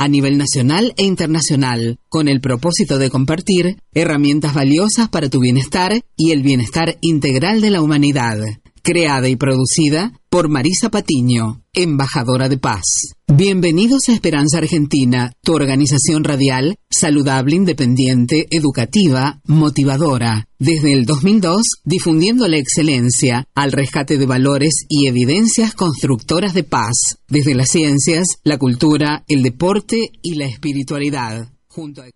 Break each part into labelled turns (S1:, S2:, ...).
S1: a nivel nacional e internacional, con el propósito de compartir herramientas valiosas para tu bienestar y el bienestar integral de la humanidad. Creada y producida por Marisa Patiño, embajadora de paz. Bienvenidos a Esperanza Argentina, tu organización radial, saludable, independiente, educativa, motivadora. Desde el 2002, difundiendo la excelencia al rescate de valores y evidencias constructoras de paz, desde las ciencias, la cultura, el deporte y la espiritualidad. Junto a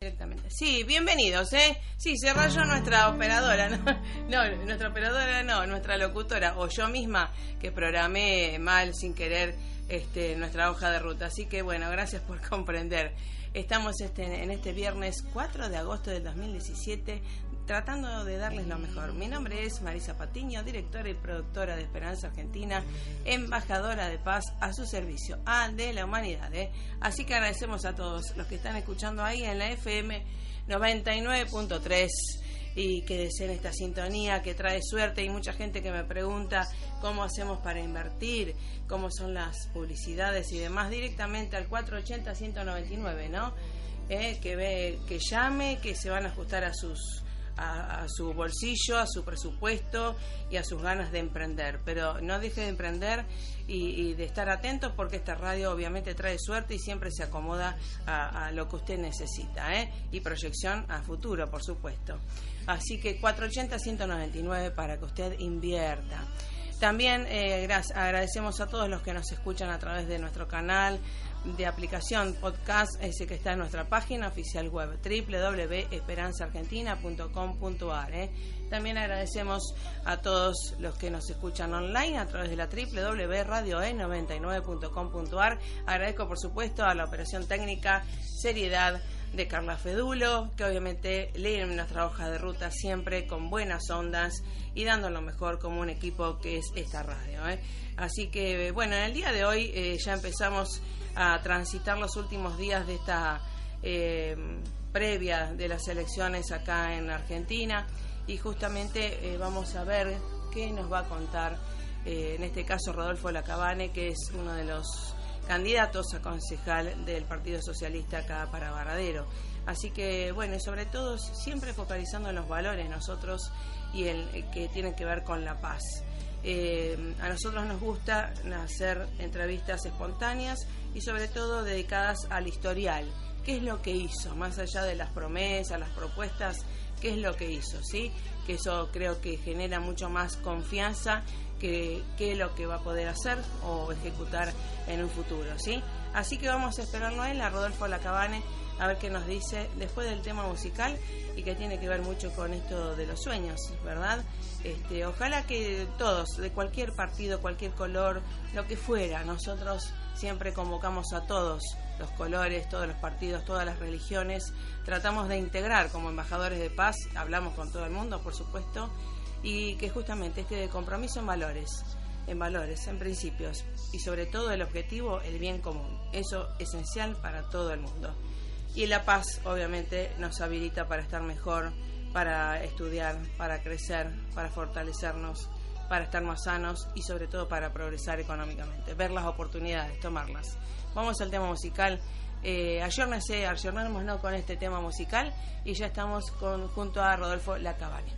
S2: Directamente. Sí, bienvenidos, ¿eh? Sí, se rayó nuestra operadora, ¿no? No, nuestra operadora no, nuestra locutora, o yo misma que programé mal, sin querer, este, nuestra hoja de ruta. Así que, bueno, gracias por comprender. Estamos este, en este viernes 4 de agosto del 2017 tratando de darles lo mejor. Mi nombre es Marisa Patiño, directora y productora de Esperanza Argentina, embajadora de paz a su servicio, a de la humanidad. ¿eh? Así que agradecemos a todos los que están escuchando ahí en la FM 99.3 y que deseen esta sintonía que trae suerte. y mucha gente que me pregunta cómo hacemos para invertir, cómo son las publicidades y demás, directamente al 480-199, ¿no? Eh, que, ve, que llame, que se van a ajustar a sus a, su bolsillo, a su presupuesto y a sus ganas de emprender. Pero no deje de emprender y, de estar atentos porque esta radio obviamente trae suerte y siempre se acomoda a, lo que usted necesita. ¿eh? Y proyección a futuro, por supuesto. Así que 480-199 para que usted invierta. También eh, agradecemos a todos los que nos escuchan a través de nuestro canal de aplicación podcast, ese que está en nuestra página oficial web www.esperanzaargentina.com.ar. ¿eh? También agradecemos a todos los que nos escuchan online a través de la www.radioe99.com.ar. Agradezco por supuesto a la operación técnica Seriedad de Carla Fedulo, que obviamente leen nuestra hoja de ruta siempre con buenas ondas y dando lo mejor como un equipo que es esta radio. ¿eh? Así que, bueno, en el día de hoy eh, ya empezamos a transitar los últimos días de esta eh, previa de las elecciones acá en Argentina y justamente vamos a ver qué nos va a contar, en este caso Rodolfo Lacabane, que es uno de los candidatos a concejal del Partido Socialista acá para Baradero. Así que, bueno, y sobre todo siempre focalizando en los valores nosotros y el, que tienen que ver con la paz. Eh, a nosotros nos gusta hacer entrevistas espontáneas y sobre todo dedicadas al historial. ¿Qué es lo que hizo? Más allá de las promesas, las propuestas, ¿qué es lo que hizo? ¿Sí? Que eso creo que genera mucho más confianza qué, es lo que va a poder hacer o ejecutar en un futuro, ¿sí? Así que vamos a esperarlo a él, Rodolfo Lacabane, a ver qué nos dice después del tema musical y que tiene que ver mucho con esto de los sueños, ¿verdad? Este, ojalá que todos, de cualquier partido, cualquier color, lo que fuera, nosotros siempre convocamos a todos los colores, todos los partidos, todas las religiones, tratamos de integrar como embajadores de paz, hablamos con todo el mundo, por supuesto, y que justamente este compromiso en valores, en valores, en principios y sobre todo el objetivo, el bien común. Eso es esencial para todo el mundo. Y la paz obviamente nos habilita para estar mejor, para estudiar, para crecer, para fortalecernos, para estar más sanos y sobre todo para progresar económicamente, ver las oportunidades, tomarlas. Vamos al tema musical. Eh, ayornarnos ¿no? con este tema musical y ya estamos con, junto a Rodolfo Lacabane.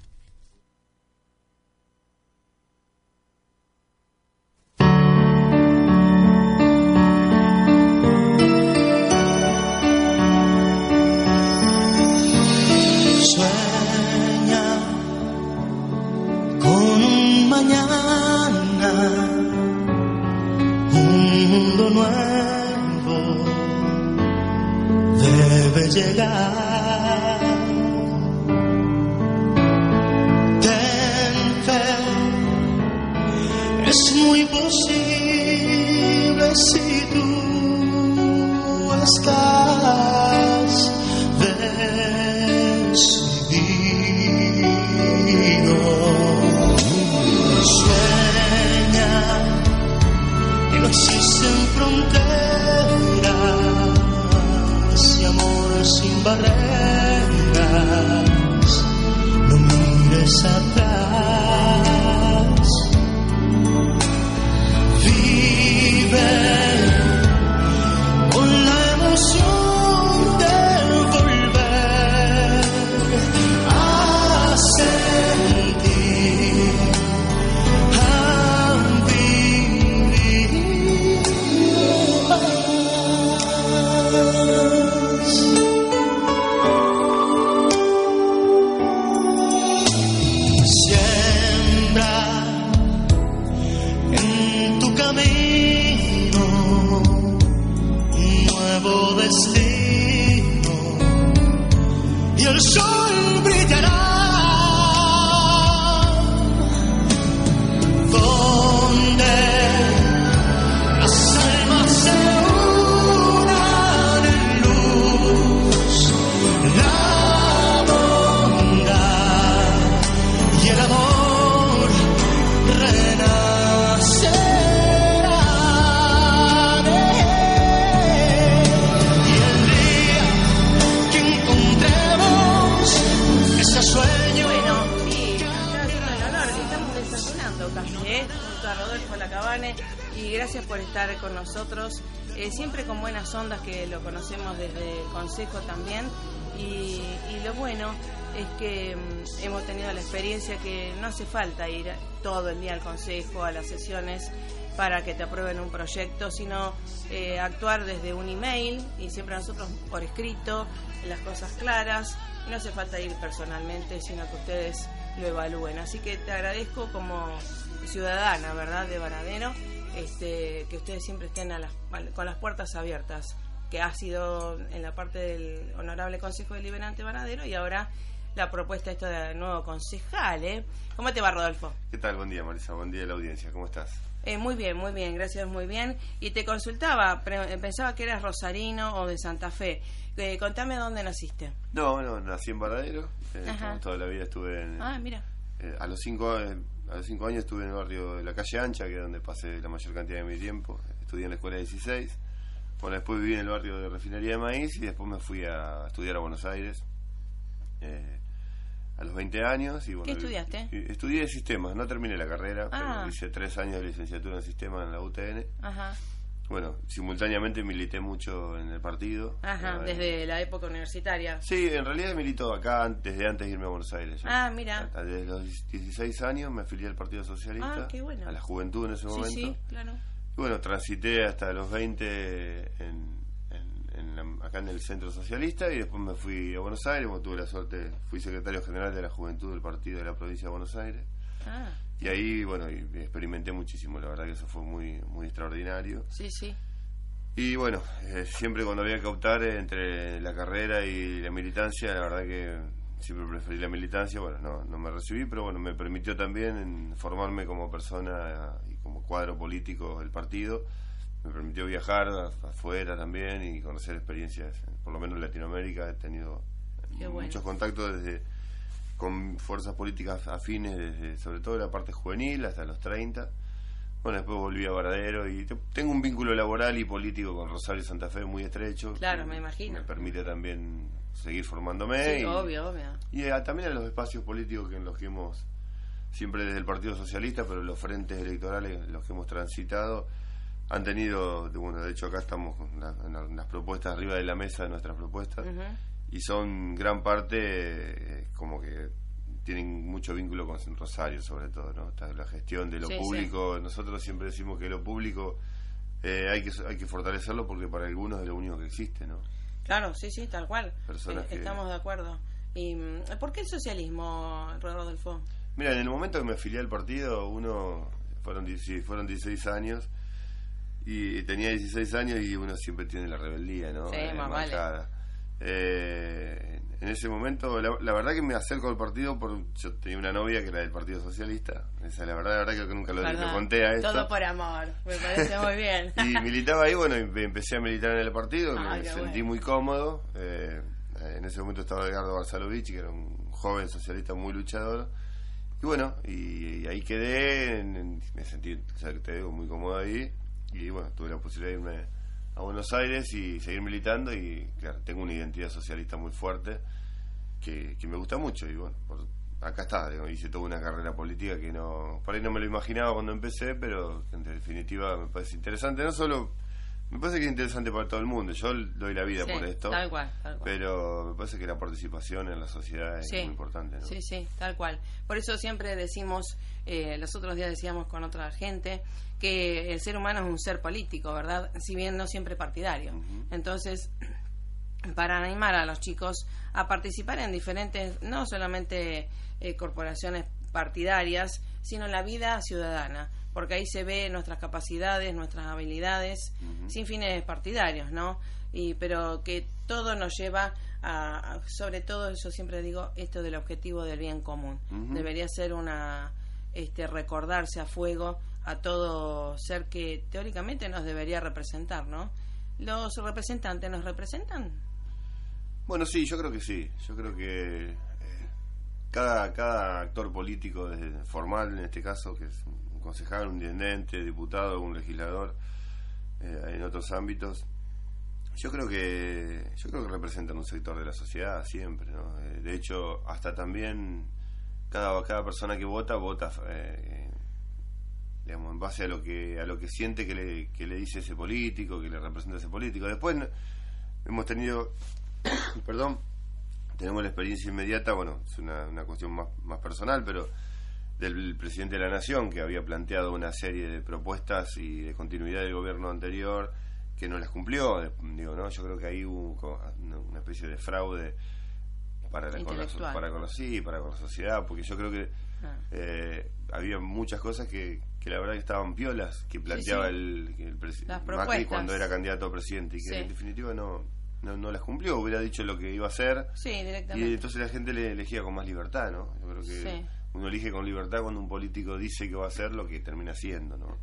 S3: Llegar. Ten fe, es muy posible si tú estás existen fronteras y amor sin barreras, no mires atrás. Y el sol
S2: nosotros. eh, siempre con buenas ondas que lo conocemos desde el Consejo también. Y, lo bueno es que mm, hemos tenido la experiencia que no hace falta ir todo el día al Consejo, a las sesiones para que te aprueben un proyecto, sino eh, actuar desde un email y siempre nosotros por escrito, las cosas claras, no hace falta ir personalmente, sino que ustedes lo evalúen. Así que te agradezco como ciudadana, ¿verdad?, de Varadero, este, que ustedes siempre estén a las- con las puertas abiertas, que ha sido en la parte del Honorable Consejo Deliberante Varadero y ahora la propuesta esto de nuevo concejal, ¿eh? ¿Cómo te va, Rodolfo?
S4: ¿Qué tal? Buen día, Marisa. Buen día a la audiencia. ¿Cómo estás?
S2: Eh, muy bien, muy bien, gracias, muy bien. Y te consultaba, pre- pensaba que eras rosarino o de Santa Fe. Eh, contame dónde naciste.
S4: No, bueno, nací en Varadero. eh, toda la vida estuve en...
S2: Ah, mira.
S4: eh, a, los cinco, eh, a los cinco años estuve en el barrio de la calle Ancha, que es donde pasé la mayor cantidad de mi tiempo. Estudié en la escuela 16. Bueno, después viví en el barrio de Refinería de Maíz y después me fui a estudiar a Buenos Aires. eh, a los 20 años. Y, bueno,
S2: ¿Qué estudiaste?
S4: Estudié sistemas, no terminé la carrera,
S2: Ah.
S4: pero hice tres años de licenciatura en sistemas en la UTN.
S2: Ajá,
S4: Bueno, simultáneamente milité mucho en el partido.
S2: ajá,
S4: Eh,
S2: desde la época universitaria.
S4: Sí, en realidad milito acá desde antes de irme a Buenos Aires. yo.
S2: Ah, mira.
S4: Hasta Desde los 16 años me afilié al Partido Socialista,
S2: Ah, qué bueno.
S4: a la juventud en ese momento.
S2: sí, claro.
S4: Y bueno, transité hasta los 20 en, en- la- acá en el Centro Socialista y después me fui a Buenos Aires, tuve la suerte, fui secretario general de la juventud del partido de la provincia de Buenos Aires.
S2: Ah,
S4: Y ahí, bueno, y experimenté muchísimo, la verdad que eso fue muy, muy extraordinario.
S2: sí, sí.
S4: Y bueno, eh, siempre cuando había que optar entre la carrera y la militancia, la verdad que siempre preferí la militancia. Bueno, no, no me recibí, pero bueno, me permitió también formarme como persona y como cuadro político del partido. Me permitió viajar afuera también y conocer experiencias, por lo menos en Latinoamérica. He tenido
S2: bueno.
S4: muchos contactos desde con fuerzas políticas afines, desde, sobre todo la parte juvenil hasta los 30 Bueno, después volví a Varadero y te- tengo un vínculo laboral y político con Rosario Santa Fe muy estrecho.
S2: Claro, me imagino.
S4: Me permite también seguir formándome.
S2: Sí,
S4: y,
S2: obvio, obvio.
S4: Y a- también a los espacios políticos que en los que hemos, siempre desde el Partido Socialista, pero los frentes electorales en los que hemos transitado, han tenido, de- bueno, de hecho acá estamos con la- en la- en las propuestas arriba de la mesa de nuestras propuestas,
S2: Ujú.
S4: Y son gran parte eh, como que tienen mucho vínculo con Rosario sobre todo, ¿no? Está la gestión de lo
S2: Sí, sí.
S4: público, nosotros siempre decimos que lo público eh, hay que hay que fortalecerlo porque para algunos es lo único que existe, ¿no?
S2: Claro, sí, sí, tal cual.
S4: Personas
S2: Eh,
S4: que-
S2: Estamos de acuerdo. ¿Y mm, por qué el socialismo, Rodolfo?
S4: Mira, en el momento que me afilié al partido, uno fueron 16, fueron 16 años y tenía 16 años y uno siempre tiene la rebeldía, ¿no?
S2: Sí,
S4: Eh,
S2: más vale.
S4: Eh, en ese momento, la, la verdad que me acerco al partido por yo tenía una novia que era del Partido Socialista. Esa es la verdad, la verdad que nunca lo, lo conté a esto.
S2: Todo por amor, me parece muy bien.
S4: Y militaba ahí, bueno, empecé a militar en el partido,
S2: Ah,
S4: me sentí
S2: bueno.
S4: muy cómodo. eh, en ese momento estaba Edgardo Barzalovich, que era un joven socialista muy luchador. Y bueno, y, y ahí quedé, en- en- me sentí, o sea, te digo, muy cómodo ahí. Y bueno, tuve la posibilidad de irme a Buenos Aires y seguir militando. Y claro, tengo una identidad socialista muy fuerte que, me gusta mucho. Y bueno, por- acá está, digo, hice toda una carrera política que no, por ahí no me lo imaginaba cuando empecé, pero en definitiva me parece interesante. No solo, me parece que es interesante para todo el mundo. Yo doy la vida
S2: Sí,
S4: por esto.
S2: Tal cual, tal cual.
S4: Pero me parece que la participación en la sociedad es
S2: Sí.
S4: muy importante. ¿no?
S2: Sí, sí, tal cual. Por eso siempre decimos, eh, los otros días decíamos con otra gente, que el ser humano es un ser político, ¿verdad? Si bien no siempre partidario. Entonces, para animar a los chicos a participar en diferentes, no solamente eh, corporaciones partidarias, sino en la vida ciudadana, porque ahí se ve nuestras capacidades, nuestras habilidades, sin fines partidarios, ¿no? Y, pero que todo nos lleva a, a- sobre todo, yo siempre digo, esto del objetivo del bien común. Debería ser una, este, recordarse a fuego a todo ser que teóricamente nos debería representar, ¿no? ¿Los representantes nos representan?
S4: Bueno, sí, yo creo que sí. Yo creo que eh, cada, cada actor político, desde formal en este caso, que es un concejal, un intendente, diputado, un legislador, eh, en otros ámbitos, yo creo que yo creo que representan un sector de la sociedad siempre, ¿no? Eh, de hecho, hasta también cada cada persona que vota vota eh, digamos en base a lo que a lo que siente que le, que le dice ese político, que le representa ese político. Después hemos tenido perdón, tenemos la experiencia inmediata, bueno, es una, una cuestión más, más personal, pero del presidente de la Nación, que había planteado una serie de propuestas y de continuidad del gobierno anterior, que no las cumplió. Digo, ¿no? Yo creo que ahí hubo una, especie de fraude para, la, con la, para con la, sí, para con la sociedad, porque yo creo que
S2: Ah.
S4: eh, había muchas cosas que, que la verdad que estaban piolas, que planteaba
S2: sí.
S4: el, el presi-
S2: Las
S4: Macri cuando era candidato a presidente, y que
S2: Sí.
S4: en definitiva no, no, no las cumplió, hubiera dicho lo que iba a hacer.
S2: Sí,
S4: Y
S2: directamente.
S4: entonces la gente le elegía con más libertad, ¿no? Yo creo que
S2: Sí.
S4: Uno elige con libertad cuando un político dice que va a hacer lo que termina haciendo, ¿no?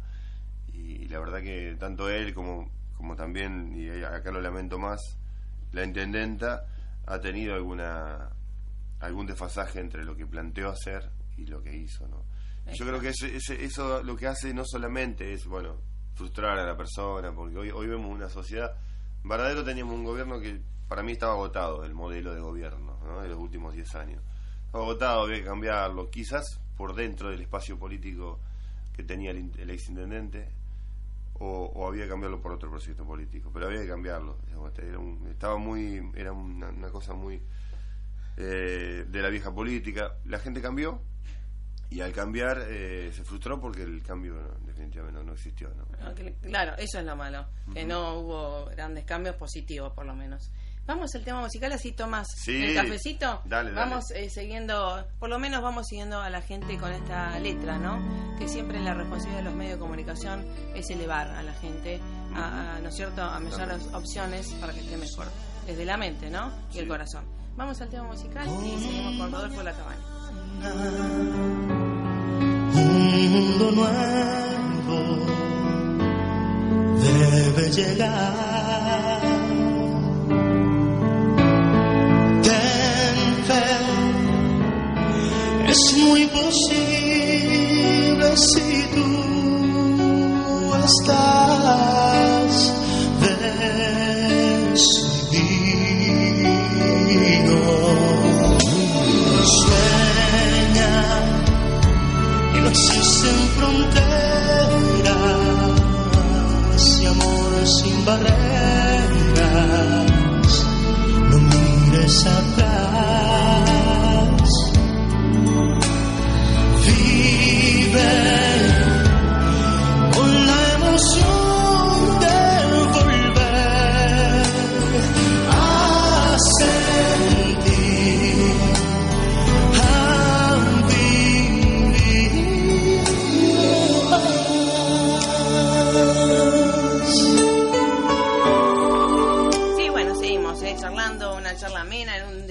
S4: Y, la verdad que tanto él como, como también, y acá lo lamento más, la intendenta ha tenido alguna algún desfasaje entre lo que planteó hacer y lo que hizo, ¿no? Yo creo que ese- ese- eso lo que hace no solamente es, bueno, frustrar a la persona, porque hoy, hoy vemos una sociedad... En Varadero teníamos un gobierno que para mí estaba agotado, el modelo de gobierno ¿no? de los últimos 10 años. Agotado, había que cambiarlo, quizás por dentro del espacio político que tenía el, el exintendente, o, o había que cambiarlo por otro proyecto político, pero había que cambiarlo. digamos, era un- estaba muy, era una, una cosa muy eh, de la vieja política. La gente cambió y al cambiar eh, se frustró porque el cambio no, definitivamente no, no existió. ¿no?
S2: Ah, Claro, eso es lo malo, que no hubo grandes cambios positivos por lo menos. Vamos al tema musical, así tomas
S4: Sí.
S2: el cafecito.
S4: Dale, dale.
S2: Vamos eh, siguiendo, por lo menos vamos siguiendo a la gente con esta letra, ¿no? Que siempre la responsabilidad de los medios de comunicación es elevar a la gente, a, a, ¿no es cierto?, a mejores opciones para que esté mejor. Desde la mente, ¿no? Y el corazón. Vamos al tema musical y seguimos con Rodolfo La Cabana.
S3: Un mundo nuevo debe llegar. Es muy posible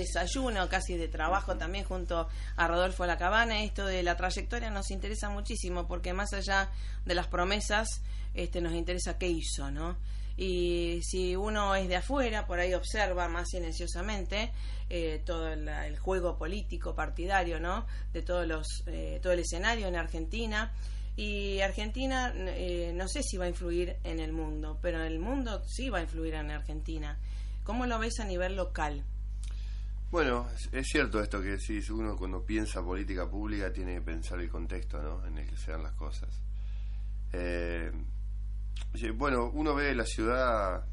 S2: desayuno casi de trabajo también junto a Rodolfo Lacabana. Esto de la trayectoria nos interesa muchísimo porque más allá de las promesas, este, nos interesa qué hizo, ¿no? Y si uno es de afuera, por ahí observa más silenciosamente eh, todo el, el juego político partidario, ¿no? De todos los, eh, todo el escenario en Argentina. Y Argentina, eh, no sé si va a influir en el mundo, pero el mundo sí va a influir en Argentina. ¿Cómo lo ves a nivel local?
S4: Bueno, es, es cierto esto que decís, uno cuando piensa política pública tiene que pensar el contexto ¿no? en el que se dan las cosas. Eh, bueno, uno ve la ciudad,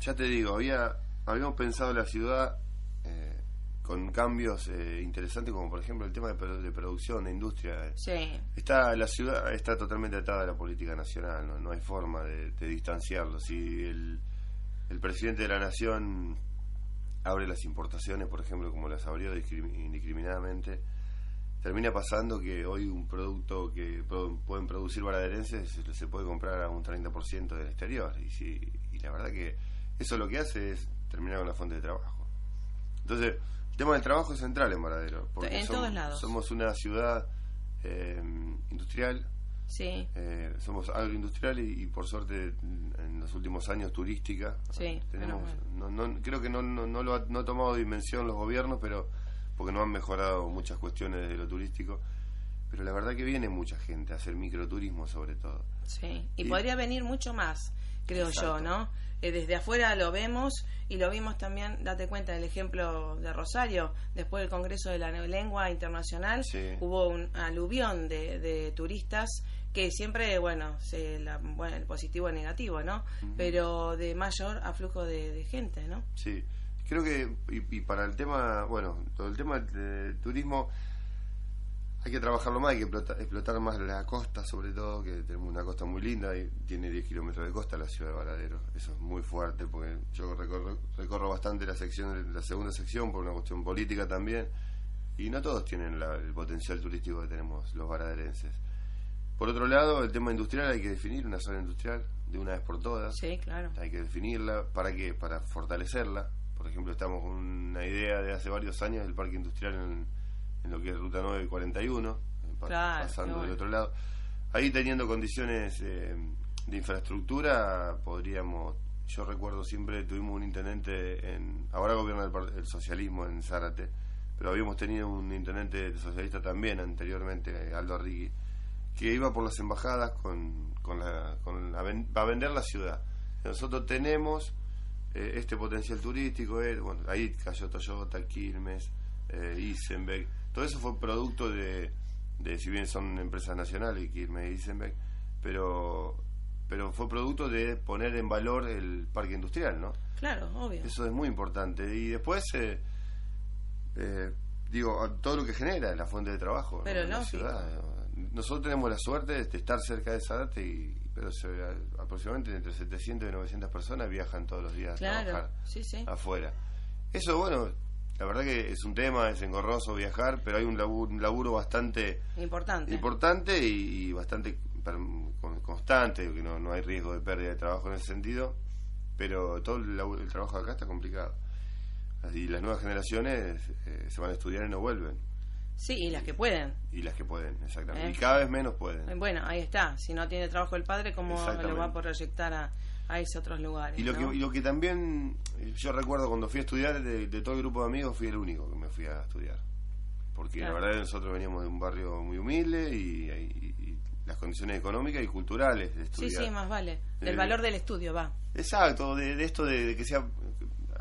S4: ya te digo, había habíamos pensado la ciudad eh, con cambios eh, interesantes como por ejemplo el tema de, de producción, de industria.
S2: Sí,
S4: Está la ciudad está totalmente atada a la política nacional, no, no hay forma de, de distanciarlo. Si el, el presidente de la nación abre las importaciones, por ejemplo, como las abrió discrim- indiscriminadamente, termina pasando que hoy un producto que pueden producir baraderenses se, se puede comprar a un 30% del exterior. Y, si, y la verdad que eso lo que hace es terminar con la fuente de trabajo. Entonces, el tema del trabajo es central en Varadero. Porque
S2: En
S4: somos,
S2: todos lados.
S4: somos una ciudad eh, industrial,
S2: sí,
S4: eh, somos agroindustrial y, y por suerte en los últimos años turística.
S2: Sí,
S4: Tenemos, no, no- creo que no, no, no lo ha, no ha tomado dimensión los gobiernos, pero porque no han mejorado muchas cuestiones de lo turístico. Pero la verdad que viene mucha gente a hacer microturismo sobre todo.
S2: sí. Y,
S4: Y-
S2: podría venir mucho más, creo
S4: Exacto.
S2: yo, ¿no? Eh, desde afuera lo vemos y lo vimos también, date cuenta del ejemplo de Rosario, después del Congreso de la Lengua Internacional,
S4: Sí.
S2: hubo un aluvión de, de turistas que siempre, bueno, se la, bueno, el positivo y negativo, ¿no? Pero de mayor aflujo de, de gente, ¿no?
S4: Sí, creo que y, y para el tema, bueno, todo el tema de turismo hay que trabajarlo más, hay que explotar, explotar más la costa, sobre todo, que tenemos una costa muy linda y tiene 10 kilómetros de costa la ciudad de Varadero. Eso es muy fuerte porque yo recorro, recorro bastante la sección, la segunda sección por una cuestión política también y no todos tienen la- el potencial turístico que tenemos los varaderenses. Por otro lado, el tema industrial hay que definir una zona industrial de una vez por todas
S2: Sí, claro.
S4: hay que definirla. ¿Para qué? Para fortalecerla. Por ejemplo, estamos con una idea de hace varios años del parque industrial en, en lo que es Ruta 941, eh, pa-
S2: Claro,
S4: pasando del otro lado. Ahí teniendo condiciones eh, de infraestructura, podríamos... Yo recuerdo siempre, tuvimos un intendente en... Ahora gobierna el, el socialismo en Zárate, pero habíamos tenido un intendente socialista también anteriormente, eh, Aldo Arrigui, que iba por las embajadas con, con la, con la a vender la ciudad. Nosotros tenemos eh, este potencial turístico, eh, bueno, ahí cayó Toyota, Quilmes, eh, Isenbeck, todo eso fue producto de, de, si bien son empresas nacionales, Quilmes e Isenbeck, pero, pero fue producto de poner en valor el parque industrial, ¿no?
S2: Claro, obvio.
S4: Eso es muy importante. Y después, eh, eh, digo, todo lo que genera la fuente de trabajo ¿no?
S2: Pero
S4: en la ciudad. Nosotros tenemos la suerte de estar cerca de Zárate, y, pero se- aproximadamente entre 700 y 900 personas viajan todos los días a
S2: Claro,
S4: trabajar
S2: sí, sí.
S4: afuera. Eso, bueno, la verdad que es un tema, es engorroso viajar, pero hay un laburo, un laburo bastante
S2: Importante.
S4: importante y, y bastante constante, que no, no hay riesgo de pérdida de trabajo en ese sentido, pero todo el, el trabajo acá está complicado. Y las nuevas generaciones eh, se van a estudiar y no vuelven.
S2: Sí, y las que pueden.
S4: Y las que pueden, exactamente.
S2: Eh.
S4: Y cada vez menos pueden.
S2: Eh, Bueno, ahí está. Si no tiene trabajo el padre, ¿cómo lo va a proyectar a, a esos otros lugares?
S4: Y lo,
S2: ¿no?
S4: que, y lo que también, eh, yo recuerdo cuando fui a estudiar, de, de todo el grupo de amigos, fui el único que me fui a estudiar. Porque
S2: Claro.
S4: la verdad nosotros veníamos de un barrio muy humilde y, y- y las condiciones económicas y culturales de
S2: Sí,
S4: estudiar.
S2: sí, más vale. Del
S4: Eh,
S2: valor del estudio, va.
S4: Exacto, de, de esto de, de que sea...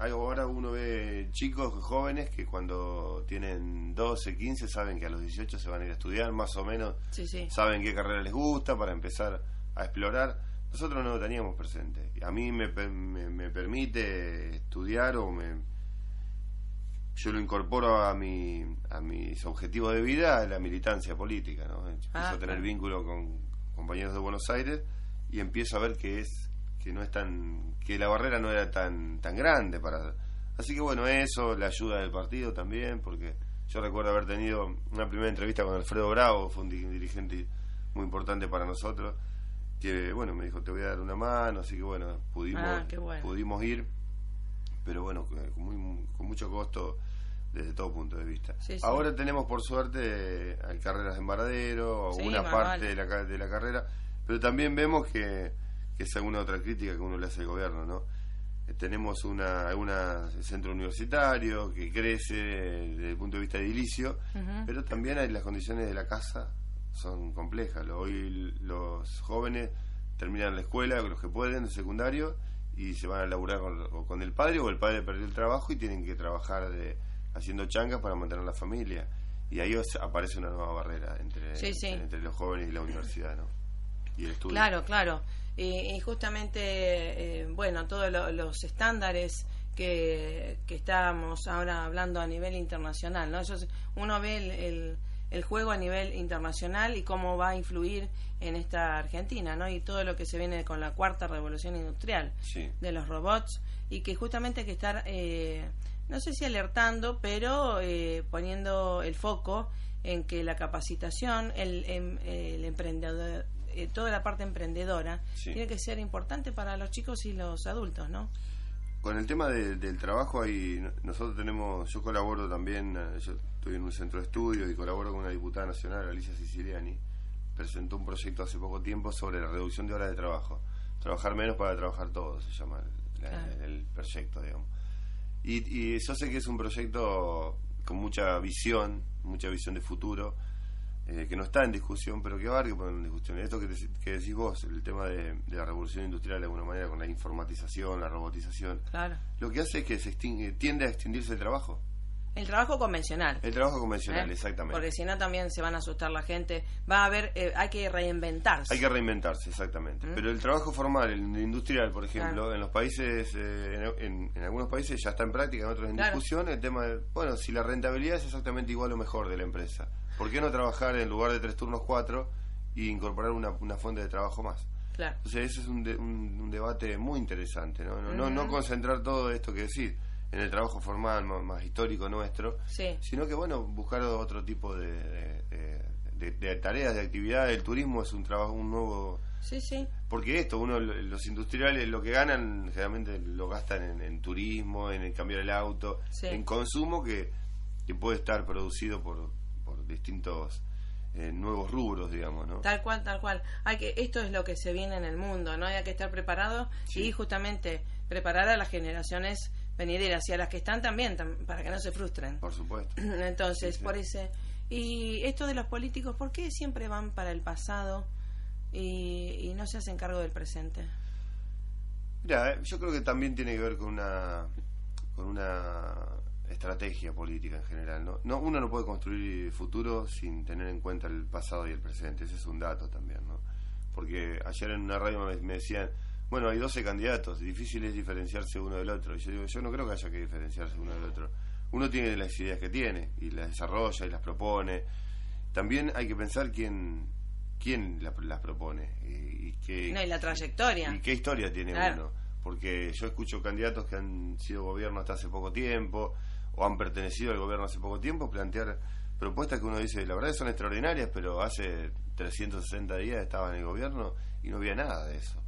S4: Ahora uno ve chicos jóvenes que cuando tienen 12, 15 saben que a los 18 se van a ir a estudiar, más o menos
S2: Sí, sí.
S4: saben qué carrera les gusta para empezar a explorar. Nosotros no lo teníamos presente. A mí me, me, me permite estudiar o me... Yo lo incorporo a, mi, a mis objetivos de vida, la militancia política. ¿no? Empiezo
S2: Ah,
S4: a tener
S2: claro.
S4: vínculo con compañeros de Buenos Aires y empiezo a ver que es que no es tan que la barrera no era tan tan grande para así que bueno eso la ayuda del partido también porque yo recuerdo haber tenido una primera entrevista con Alfredo Bravo fue un di- dirigente muy importante para nosotros que bueno me dijo te voy a dar una mano así que bueno pudimos
S2: Ah, bueno.
S4: pudimos ir pero bueno con, muy- con mucho costo desde todo punto de vista
S2: Sí, sí.
S4: ahora tenemos por suerte hay carreras de embaradero
S2: Sí,
S4: una parte de la, de la carrera pero también vemos que, que es alguna otra crítica que uno le hace al gobierno no Eh, tenemos una alguna centro universitario que crece desde el punto de vista edilicio pero también hay las condiciones de la casa son complejas. Hoy los jóvenes terminan la escuela, los que pueden, el secundario, y se van a laburar con, o con el padre o el padre perdió el trabajo y tienen que trabajar de, haciendo changas para mantener la familia. Y ahí aparece una nueva barrera entre,
S2: Sí, sí.
S4: entre, entre los jóvenes y la universidad, ¿no? Y el estudio.
S2: Claro, claro. Y, y justamente, eh, bueno, todos lo- los estándares que, que estábamos ahora hablando a nivel internacional, ¿no? Eso es- uno ve el, el, el juego a nivel internacional y cómo va a influir en esta Argentina, ¿no? Y todo lo que se viene con la cuarta revolución industrial
S4: Sí.
S2: de los robots y que justamente hay que estar, eh, no sé si alertando, pero eh, poniendo el foco en que la capacitación, el, em- el emprendedor, eh, toda la parte emprendedora,
S4: Sí.
S2: tiene que ser importante para los chicos y los adultos, ¿no?
S4: Con el tema de- del trabajo, ahí nosotros tenemos, yo colaboro también, eh, yo estoy en un centro de estudios y colaboro con una diputada nacional, Alicia Siciliani, presentó un proyecto hace poco tiempo sobre la reducción de horas de trabajo. Trabajar menos para trabajar todos, se llama el, proyecto, digamos. Y, y yo sé que es un proyecto con mucha visión, mucha visión de futuro, eh, que no está en discusión, pero que va a haber que poner en discusión. Esto que, dec- que decís vos, el tema de, de la revolución industrial de alguna manera, con la informatización, la robotización,
S2: Claro.
S4: lo que hace es que se extingue, tiende a extinguirse el trabajo.
S2: El trabajo convencional.
S4: El trabajo convencional,
S2: ¿eh?
S4: exactamente.
S2: Porque si no también se van a asustar la gente. Va a haber, eh, hay que reinventarse.
S4: Hay que reinventarse, exactamente.
S2: ¿Mm?
S4: Pero el trabajo formal, el industrial, por ejemplo,
S2: Claro.
S4: en los países, eh, en, en- en algunos países ya está en práctica, en otros en
S2: Claro.
S4: discusión, el tema de, bueno, si la rentabilidad es exactamente igual o mejor de la empresa, ¿por qué no trabajar en lugar de tres turnos cuatro y incorporar una, una fuente de trabajo más?
S2: Claro.
S4: Entonces ese es un, de- un, un debate muy interesante, ¿no? No, no, no concentrar todo esto que decir en el trabajo formal más, más histórico nuestro,
S2: Sí.
S4: sino que bueno buscar otro tipo de, de- de- de- de tareas de actividades el turismo es un trabajo un nuevo
S2: Sí, sí.
S4: porque esto uno los industriales lo que ganan generalmente lo gastan en, en turismo en, el cambiar el auto
S2: Sí.
S4: en consumo que, que puede estar producido por distintos eh, nuevos rubros digamos no
S2: Tal cual, tal cual. Hay que, esto es lo que se viene en el mundo, ¿no? Hay que estar preparado
S4: Sí.
S2: y justamente preparar a las generaciones venideras y a las que están también, tam- para que no se frustren.
S4: por supuesto
S2: Entonces,
S4: Sí, sí.
S2: por ese... Y esto de los políticos, ¿por qué siempre van para el pasado y, y no se hacen cargo del presente?
S4: Mira, eh, yo creo que también tiene que ver con una con una estrategia política en general. ¿no? No, uno no puede construir futuro sin tener en cuenta el pasado y el presente. Ese es un dato también, ¿no? Porque ayer en una radio me, me decían, bueno, hay 12 candidatos, difícil es diferenciarse uno del otro. Y yo digo, yo no creo que haya que diferenciarse uno del otro. Uno tiene las ideas que tiene y las desarrolla y las propone. También hay que pensar quién quién la- las propone y, y qué,
S2: No, y la trayectoria.
S4: ¿Y qué historia tiene
S2: Claro.
S4: uno? Porque yo escucho candidatos que han sido gobierno hasta hace poco tiempo o han pertenecido al gobierno hace poco tiempo plantear propuestas que uno dice, la verdad son extraordinarias, pero hace 360 días estaba en el gobierno y no había nada de eso.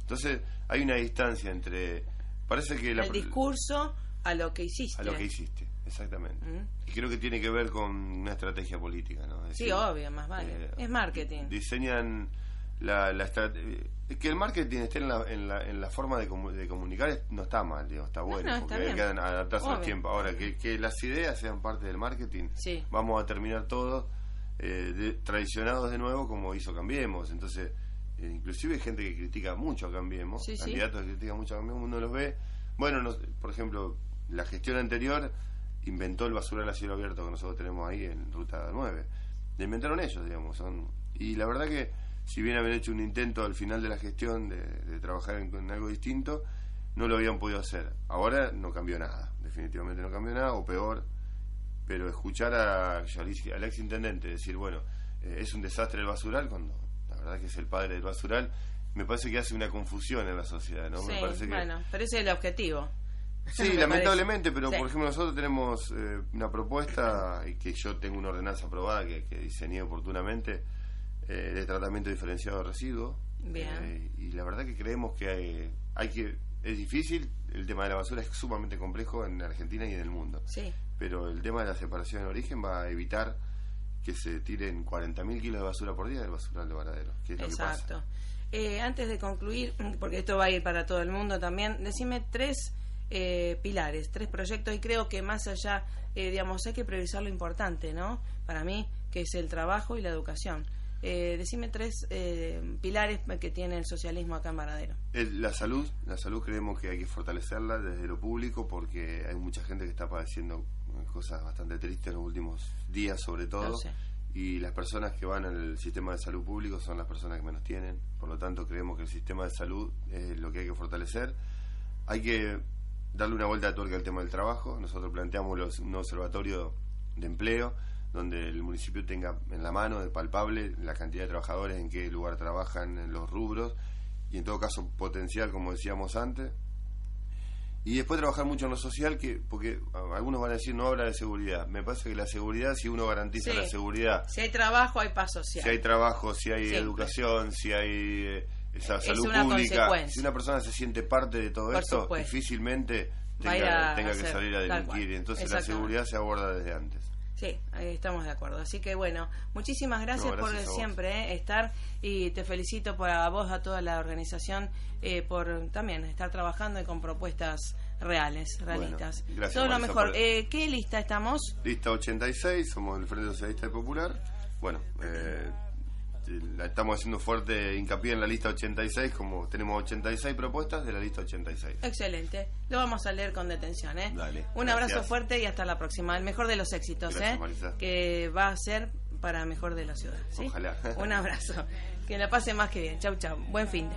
S4: Entonces hay una distancia entre... Parece que la...
S2: el discurso a lo que hiciste.
S4: A lo que hiciste, exactamente.
S2: Mm.
S4: Y creo que tiene que ver con una estrategia política, ¿no? Es
S2: Sí,
S4: decir,
S2: obvio, más vale.
S4: eh,
S2: es marketing.
S4: diseñan la, la estrategia. Que el marketing esté en la, en la, en la forma de, comu- de comunicar no está mal, digo, está
S2: No,
S4: bueno,
S2: no,
S4: porque hay que adaptarse al tiempo. Ahora, que, que las ideas sean parte del marketing,
S2: Sí.
S4: vamos a terminar todo eh, de- traicionados de nuevo como hizo Cambiemos. Entonces, eh, inclusive hay gente que critica mucho a Cambiemos,
S2: Sí, sí.
S4: candidatos que critican mucho a Cambiemos, uno los ve. Bueno, nos- por ejemplo, la gestión anterior inventó el basural a cielo abierto que nosotros tenemos ahí en Ruta 9. Lo inventaron ellos, digamos. Son, y la verdad que, si bien habían hecho un intento al final de la gestión de, de trabajar en, en algo distinto, no lo habían podido hacer. Ahora no cambió nada, definitivamente no cambió nada, o peor, pero escuchar a, al ex intendente decir, bueno, eh, es un desastre el basural, cuando la verdad que es el padre del basural, me parece que hace una confusión en la sociedad, ¿no?
S2: Sí,
S4: me parece que,
S2: bueno, pero ese es el objetivo.
S4: Sí,
S2: Me
S4: lamentablemente,
S2: parece.
S4: pero
S2: Sí.
S4: por ejemplo nosotros tenemos eh, una propuesta y que yo tengo una ordenanza aprobada que, que diseñé oportunamente eh, de tratamiento diferenciado de residuos.
S2: Bien.
S4: Eh, y la verdad que creemos que hay, hay que es difícil, el tema de la basura es sumamente complejo en Argentina y en el mundo.
S2: Sí,
S4: Pero el tema de la separación en origen va a evitar que se tiren 40.000 kilos de basura por día del basural de Varadero, que es lo que pasa.
S2: exacto. Eh, antes de concluir, porque esto va a ir para todo el mundo también, decime tres eh, pilares, tres proyectos y creo que más allá, eh, digamos, hay que priorizar lo importante, ¿no? Para mí, que es el trabajo y la educación. Eh, decime tres eh, pilares que tiene el socialismo acá en Varadero.
S4: El- la salud, la salud creemos que hay que fortalecerla desde lo público porque hay mucha gente que está padeciendo eh, cosas bastante tristes en los últimos días sobre todo
S2: sé.
S4: y las personas que van al sistema de salud público son las personas que menos tienen, por lo tanto creemos que el sistema de salud es lo que hay que fortalecer. Hay que darle una vuelta de tuerca al tema del trabajo, nosotros planteamos los- un observatorio de empleo donde el municipio tenga en la mano, de palpable, la cantidad de trabajadores, en qué lugar trabajan, en los rubros, y en todo caso potencial, como decíamos antes. Y después trabajar mucho en lo social, que porque algunos van a decir no habla de seguridad. Me parece que la seguridad, si uno garantiza
S2: Sí.
S4: la seguridad,
S2: Si hay trabajo, hay paz social.
S4: si hay trabajo, si hay
S2: Siempre.
S4: educación, si hay eh, esa
S2: Es
S4: salud
S2: una
S4: pública, si una persona se siente parte de todo
S2: Por
S4: esto,
S2: supuesto.
S4: difícilmente tenga, tenga que salir a delinquir. Entonces la seguridad se aborda desde antes.
S2: Sí, estamos de acuerdo. Así que bueno, muchísimas gracias,
S4: No, gracias a
S2: por siempre eh, estar y te felicito por a vos, a toda la organización, eh, por también estar trabajando y con propuestas reales, realistas.
S4: Bueno, gracias,
S2: Todo lo mejor.
S4: por-
S2: Eh, ¿Qué lista estamos?
S4: Lista 86, somos el Frente Socialista y Popular. Bueno, eh, estamos haciendo fuerte hincapié en la lista 86, como tenemos 86 propuestas de la lista 86.
S2: Excelente. Lo vamos a leer con detención. ¿eh?
S4: Dale,
S2: Un
S4: gracias.
S2: abrazo fuerte y hasta la próxima. El mejor de los éxitos,
S4: Gracias,
S2: ¿eh? Que va a ser para mejor de la ciudad. ¿sí?
S4: Ojalá.
S2: Un abrazo. Que la pase más que bien. Chau, chau. Buen fin de.